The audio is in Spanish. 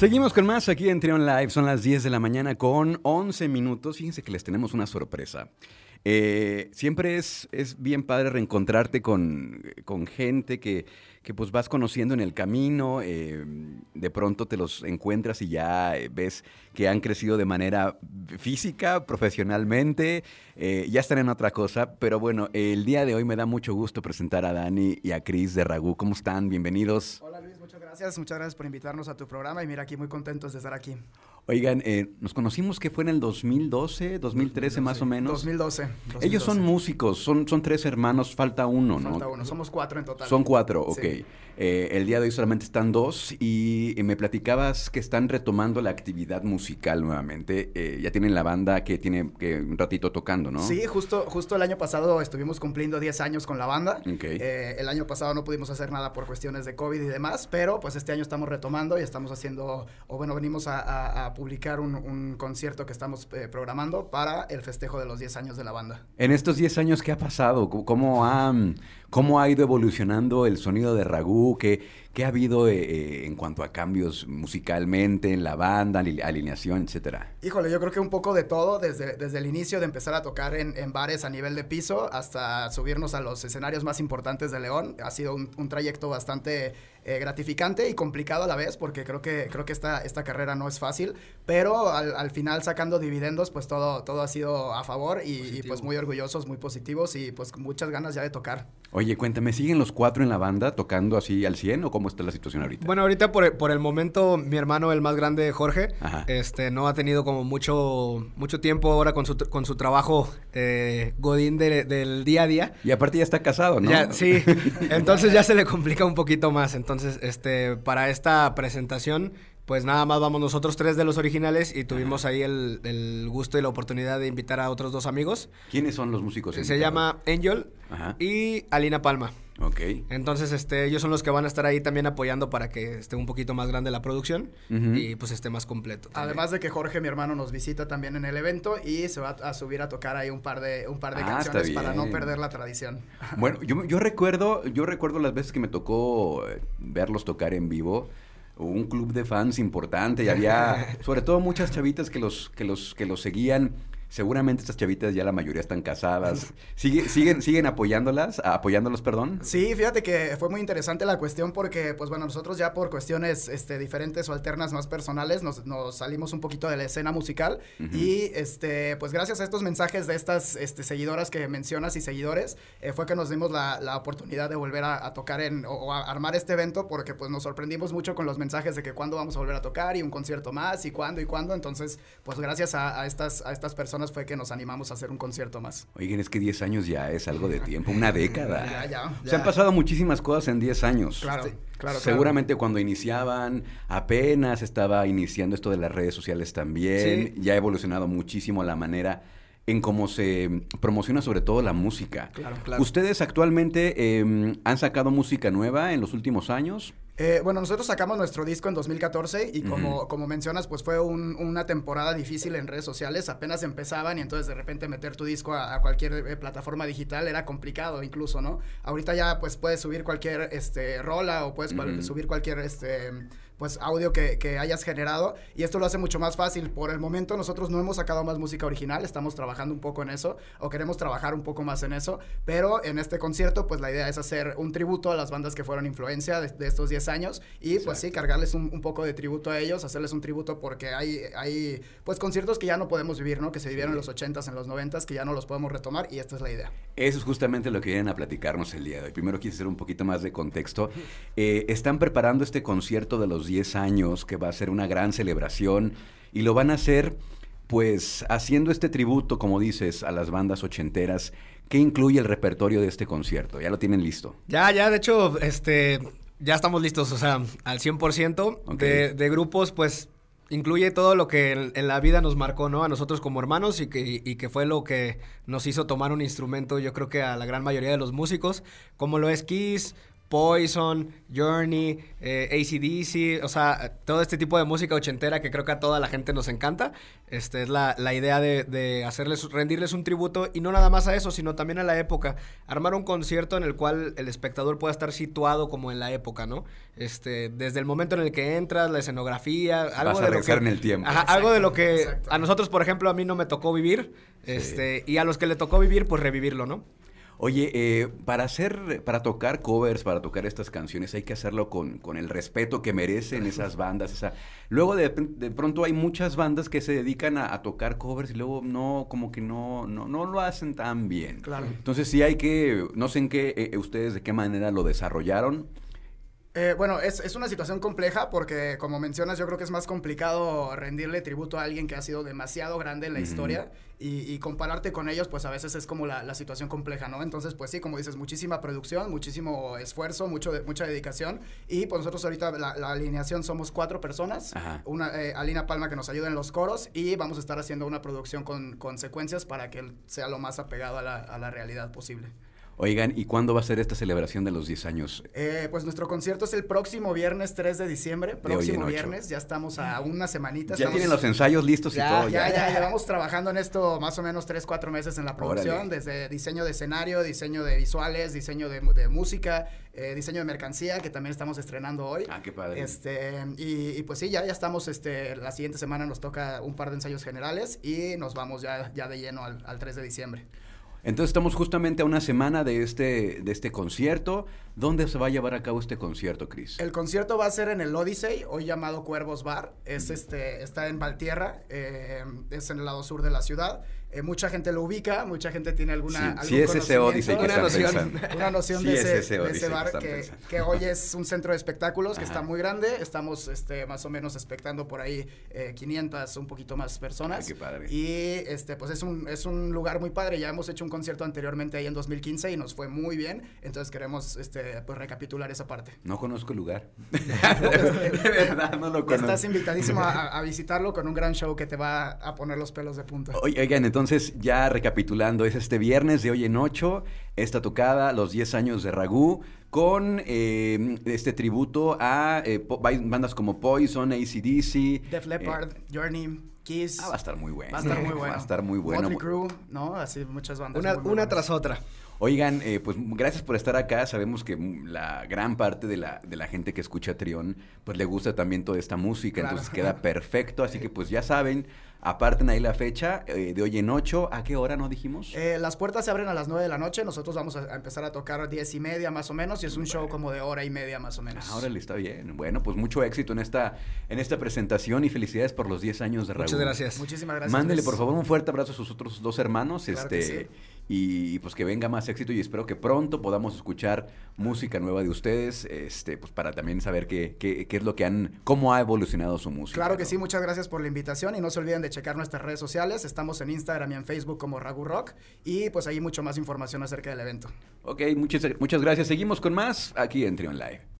Seguimos con más aquí en Trion Live. Son las 10 de la mañana con 11 minutos. Fíjense que les tenemos una sorpresa. Eh, siempre es, es bien padre reencontrarte con, con gente que, que, pues vas conociendo en el camino, eh, de pronto te los encuentras y ya eh, ves que han crecido de manera física, profesionalmente, eh, ya están en otra cosa, pero bueno, el día de hoy me da mucho gusto presentar a Dani y a Cris de Ragú. ¿Cómo están? Bienvenidos. Gracias, muchas gracias por invitarnos a tu programa y mira aquí muy contentos de estar aquí. Oigan, eh, nos conocimos que fue en el 2012, 2013 más o menos. 2012, 2012. Ellos son músicos, son, son tres hermanos, falta uno, ¿no? Falta uno, somos cuatro en total. Son cuatro, ok. Sí. Eh, el día de hoy solamente están dos y, y me platicabas que están retomando la actividad musical nuevamente. Eh, ya tienen la banda que tiene que un ratito tocando, ¿no? Sí, justo, justo el año pasado estuvimos cumpliendo 10 años con la banda. Ok. Eh, el año pasado no pudimos hacer nada por cuestiones de COVID y demás, pero pues este año estamos retomando y estamos haciendo, o bueno, venimos a, a- a publicar un, un concierto que estamos eh, programando para el festejo de los 10 años de la banda. En estos 10 años, ¿qué ha pasado? ¿Cómo- ¿Cómo ha, cómo ha ido evolucionando el sonido de Ragú? ¿Qué, qué ha habido eh, eh, en cuanto a cambios musicalmente en la banda, ali- alineación, etcétera? Híjole, yo creo que un poco de todo, desde, desde el inicio de empezar a tocar en, en bares a nivel de piso hasta subirnos a los escenarios más importantes de León. Ha sido un, un trayecto bastante eh, gratificante y complicado a la vez, porque creo que, creo que esta, esta carrera no es fácil, pero al, al final sacando dividendos, pues todo, todo ha sido a favor y, y, pues muy orgullosos, muy positivos y pues con muchas ganas ya de tocar. Oye, cuéntame, ¿siguen los cuatro en la banda tocando así al 100 o cómo está la situación ahorita? Bueno, ahorita por, por el momento, mi hermano, el más grande, Jorge, Ajá. este, no ha tenido como mucho, mucho tiempo ahora con su, con su trabajo eh, godín de- del día a día. Y aparte ya está casado, ¿no? Ya, sí, entonces ya se le complica un poquito más. Entonces, este, para esta presentación, pues nada más vamos nosotros tres de los originales y tuvimos ahí el, el gusto y la oportunidad de invitar a otros dos amigos. ¿Quiénes son los músicos? Se invitados? llama Angel Ajá. y Alina Palma. Ok. Entonces, este, ellos son los que van a estar ahí también apoyando para que esté un poquito más grande la producción y pues esté más completo. también. Además de que Jorge, mi hermano, nos visita también en el evento y se va a subir a tocar ahí un par de, un par de Ah, canciones para no perder la tradición. Bueno, yo, yo recuerdo, yo recuerdo las veces que me tocó eh, verlos tocar en vivo. Un club de fans importante y había, sobre todo, muchas chavitas que los, que los, que los seguían. Seguramente estas chavitas ya la mayoría están casadas. ¿Sigue- siguen, siguen apoyándolas, apoyándolos, perdón. Sí, fíjate que fue muy interesante la cuestión porque, pues bueno, nosotros ya por cuestiones este, diferentes o alternas más personales nos, nos salimos un poquito de la escena musical Ujú. y, este, pues gracias a estos mensajes de estas este, seguidoras que mencionas y seguidores, eh, fue que nos dimos la, la oportunidad de volver a, a tocar en, o, o a armar este evento porque pues nos sorprendimos mucho con los mensajes de que cuándo vamos a volver a tocar y un concierto más y cuándo y cuándo, entonces, pues gracias a, a estas, a estas personas fue que nos animamos a hacer un concierto más. Oigan, es que 10 años ya es algo de tiempo, una década. Ya, ya, Se han pasado muchísimas cosas en 10 años. Claro, Sí. claro, claro. Seguramente cuando iniciaban, apenas estaba iniciando esto de las redes sociales también. Sí. Ya ha evolucionado muchísimo la manera en cómo se promociona sobre todo la música. Claro, claro. ¿Ustedes actualmente eh, han sacado música nueva en los últimos años? Eh, bueno, nosotros sacamos nuestro disco en 2014 y como, como mencionas, pues fue un- una temporada difícil en redes sociales, apenas empezaban y entonces de repente meter tu disco a, a cualquier eh, plataforma digital era complicado incluso, ¿no? Ahorita ya pues puedes subir cualquier este, rola o puedes subir cualquier este, pues audio que, que hayas generado y esto lo hace mucho más fácil. Por el momento nosotros no hemos sacado más música original, estamos trabajando un poco en eso o queremos trabajar un poco más en eso, pero en este concierto pues la idea es hacer un tributo a las bandas que fueron influencia de, de estos 10 años y pues sí, cargarles un, un poco de tributo a ellos, hacerles un tributo porque hay, hay pues conciertos que ya no podemos vivir, ¿no? Que se vivieron en los 80s, en los 90s, que ya no los podemos retomar y esta es la idea. Eso es justamente lo que vienen a platicarnos el día de hoy. Primero quise hacer un poquito más de contexto. Eh, están preparando este concierto de los 10 años que va a ser una gran celebración y lo van a hacer pues haciendo este tributo, como dices, a las bandas ochenteras. ¿Qué incluye el repertorio de este concierto? Ya lo tienen listo. Ya, ya, de hecho, este, ya estamos listos, o sea, al 100% Ok. de, de grupos, pues incluye todo lo que en, en la vida nos marcó, ¿no? A nosotros como hermanos y que, y que fue lo que nos hizo tomar un instrumento, yo creo que a la gran mayoría de los músicos, como lo es Kiss, Poison, Journey, eh, ACDC, o sea, todo este tipo de música ochentera que creo que a toda la gente nos encanta. Este, es la, la idea de, de, hacerles, rendirles un tributo y no nada más a eso, sino también a la época. Armar un concierto en el cual el espectador pueda estar situado como en la época, ¿no? Este, desde el momento en el que entras, la escenografía, algo Vas a de lo que, en el tiempo. Ajá, algo de lo que a nosotros, por ejemplo, a mí no me tocó vivir, sí. este, y a los que le tocó vivir, pues revivirlo, ¿no? Oye, eh, para hacer, para tocar covers, para tocar estas canciones, hay que hacerlo con, con el respeto que merecen esas bandas. Esa... Luego de, de, pronto hay muchas bandas que se dedican a, a, tocar covers y luego no, como que no, no, no lo hacen tan bien. Claro. Entonces sí hay que, no sé en qué, eh, ustedes de qué manera lo desarrollaron. Eh, bueno, es, es, una situación compleja porque, como mencionas, yo creo que es más complicado rendirle tributo a alguien que ha sido demasiado grande en la uh -huh. historia y, y, compararte con ellos, pues a veces es como la, la, situación compleja, ¿no? Entonces, pues sí, como dices, muchísima producción, muchísimo esfuerzo, mucho de, mucha dedicación y pues nosotros ahorita la, la alineación somos cuatro personas, Ajá. una eh, Alina Palma que nos ayuda en los coros y vamos a estar haciendo una producción con, con secuencias para que sea lo más apegado a la, a la realidad posible. Oigan, ¿y cuándo va a ser esta celebración de los 10 años? Eh, pues nuestro concierto es el próximo viernes 3 de diciembre. Próximo de viernes, ya estamos a una semanita. Ya estamos... tienen los ensayos listos ya, y todo. Ya, ya, ya, llevamos trabajando en esto más o menos 3, 4 meses en la producción, Órale. desde diseño de escenario, diseño de visuales, diseño de, de música, eh, diseño de mercancía, que también estamos estrenando hoy. Ah, qué padre. Este, y, y, pues sí, ya, ya estamos, este, la siguiente semana nos toca un par de ensayos generales y nos vamos ya, ya de lleno al, al 3 de diciembre. Entonces estamos justamente a una semana de este, de este concierto. ¿Dónde se va a llevar a cabo este concierto, Cris? El concierto va a ser en el Odyssey, hoy llamado Cuervos Bar. Es, este, está en Valtierra, eh, es en el lado sur de la ciudad. Eh, mucha gente lo ubica, mucha gente tiene alguna. Sí, sí es ese Odyssey que una noción, pensando. Una noción Sí de, es ese, de ese que bar que, pensando. que hoy es un centro de espectáculos que Ajá. está muy grande. Estamos este, más o menos expectando por ahí eh, 500, un poquito más personas. Ay, qué padre. Y este, pues es un, es un lugar muy padre. Ya hemos hecho un concierto anteriormente ahí en 2015 y nos fue muy bien. Entonces queremos este, pues, recapitular esa parte. No conozco el lugar. de verdad, no lo conozco. Estás invitadísimo a, a, visitarlo con un gran show que te va a poner los pelos de punta. Oigan, entonces ya recapitulando, es este viernes de hoy en 8, esta tocada, los 10 años de Ragú, con eh, este tributo a eh, bandas como Poison, ACDC. Def Leppard, eh, Journey. Kiss. Ah, va a estar muy bueno. Va a estar muy bueno. Va a estar muy bueno. Motley Crue, ¿no? Así muchas bandas. Una, muy una tras otra. Oigan, eh, pues gracias por estar acá. Sabemos que la gran parte de la, de la gente que escucha Trión, pues le gusta también toda esta música, claro. entonces queda perfecto. Así que pues ya saben, aparten ahí la fecha eh, de hoy en 8. ¿A qué hora no dijimos? Eh, las puertas se abren a las 9 de la noche. Nosotros vamos a, a empezar a tocar 10 y media más o menos y es un show como de hora y media más o menos. Ah, órale, está bien. Bueno, pues mucho éxito en esta, en esta presentación y felicidades por los 10 años de Raúl. Muchas gracias. Muchísimas gracias. Mándele por favor un fuerte abrazo a sus otros dos hermanos. Claro este, sí. Y pues que venga más éxito y espero que pronto podamos escuchar música nueva de ustedes, este, pues para también saber qué, qué, qué es lo que han, cómo ha evolucionado su música. Claro que ¿no? sí, muchas gracias por la invitación y no se olviden de checar nuestras redes sociales. Estamos en Instagram y en Facebook como Ragu Rock y pues ahí mucho más información acerca del evento. Ok, muchas, muchas gracias. Seguimos con más aquí en Trion Live.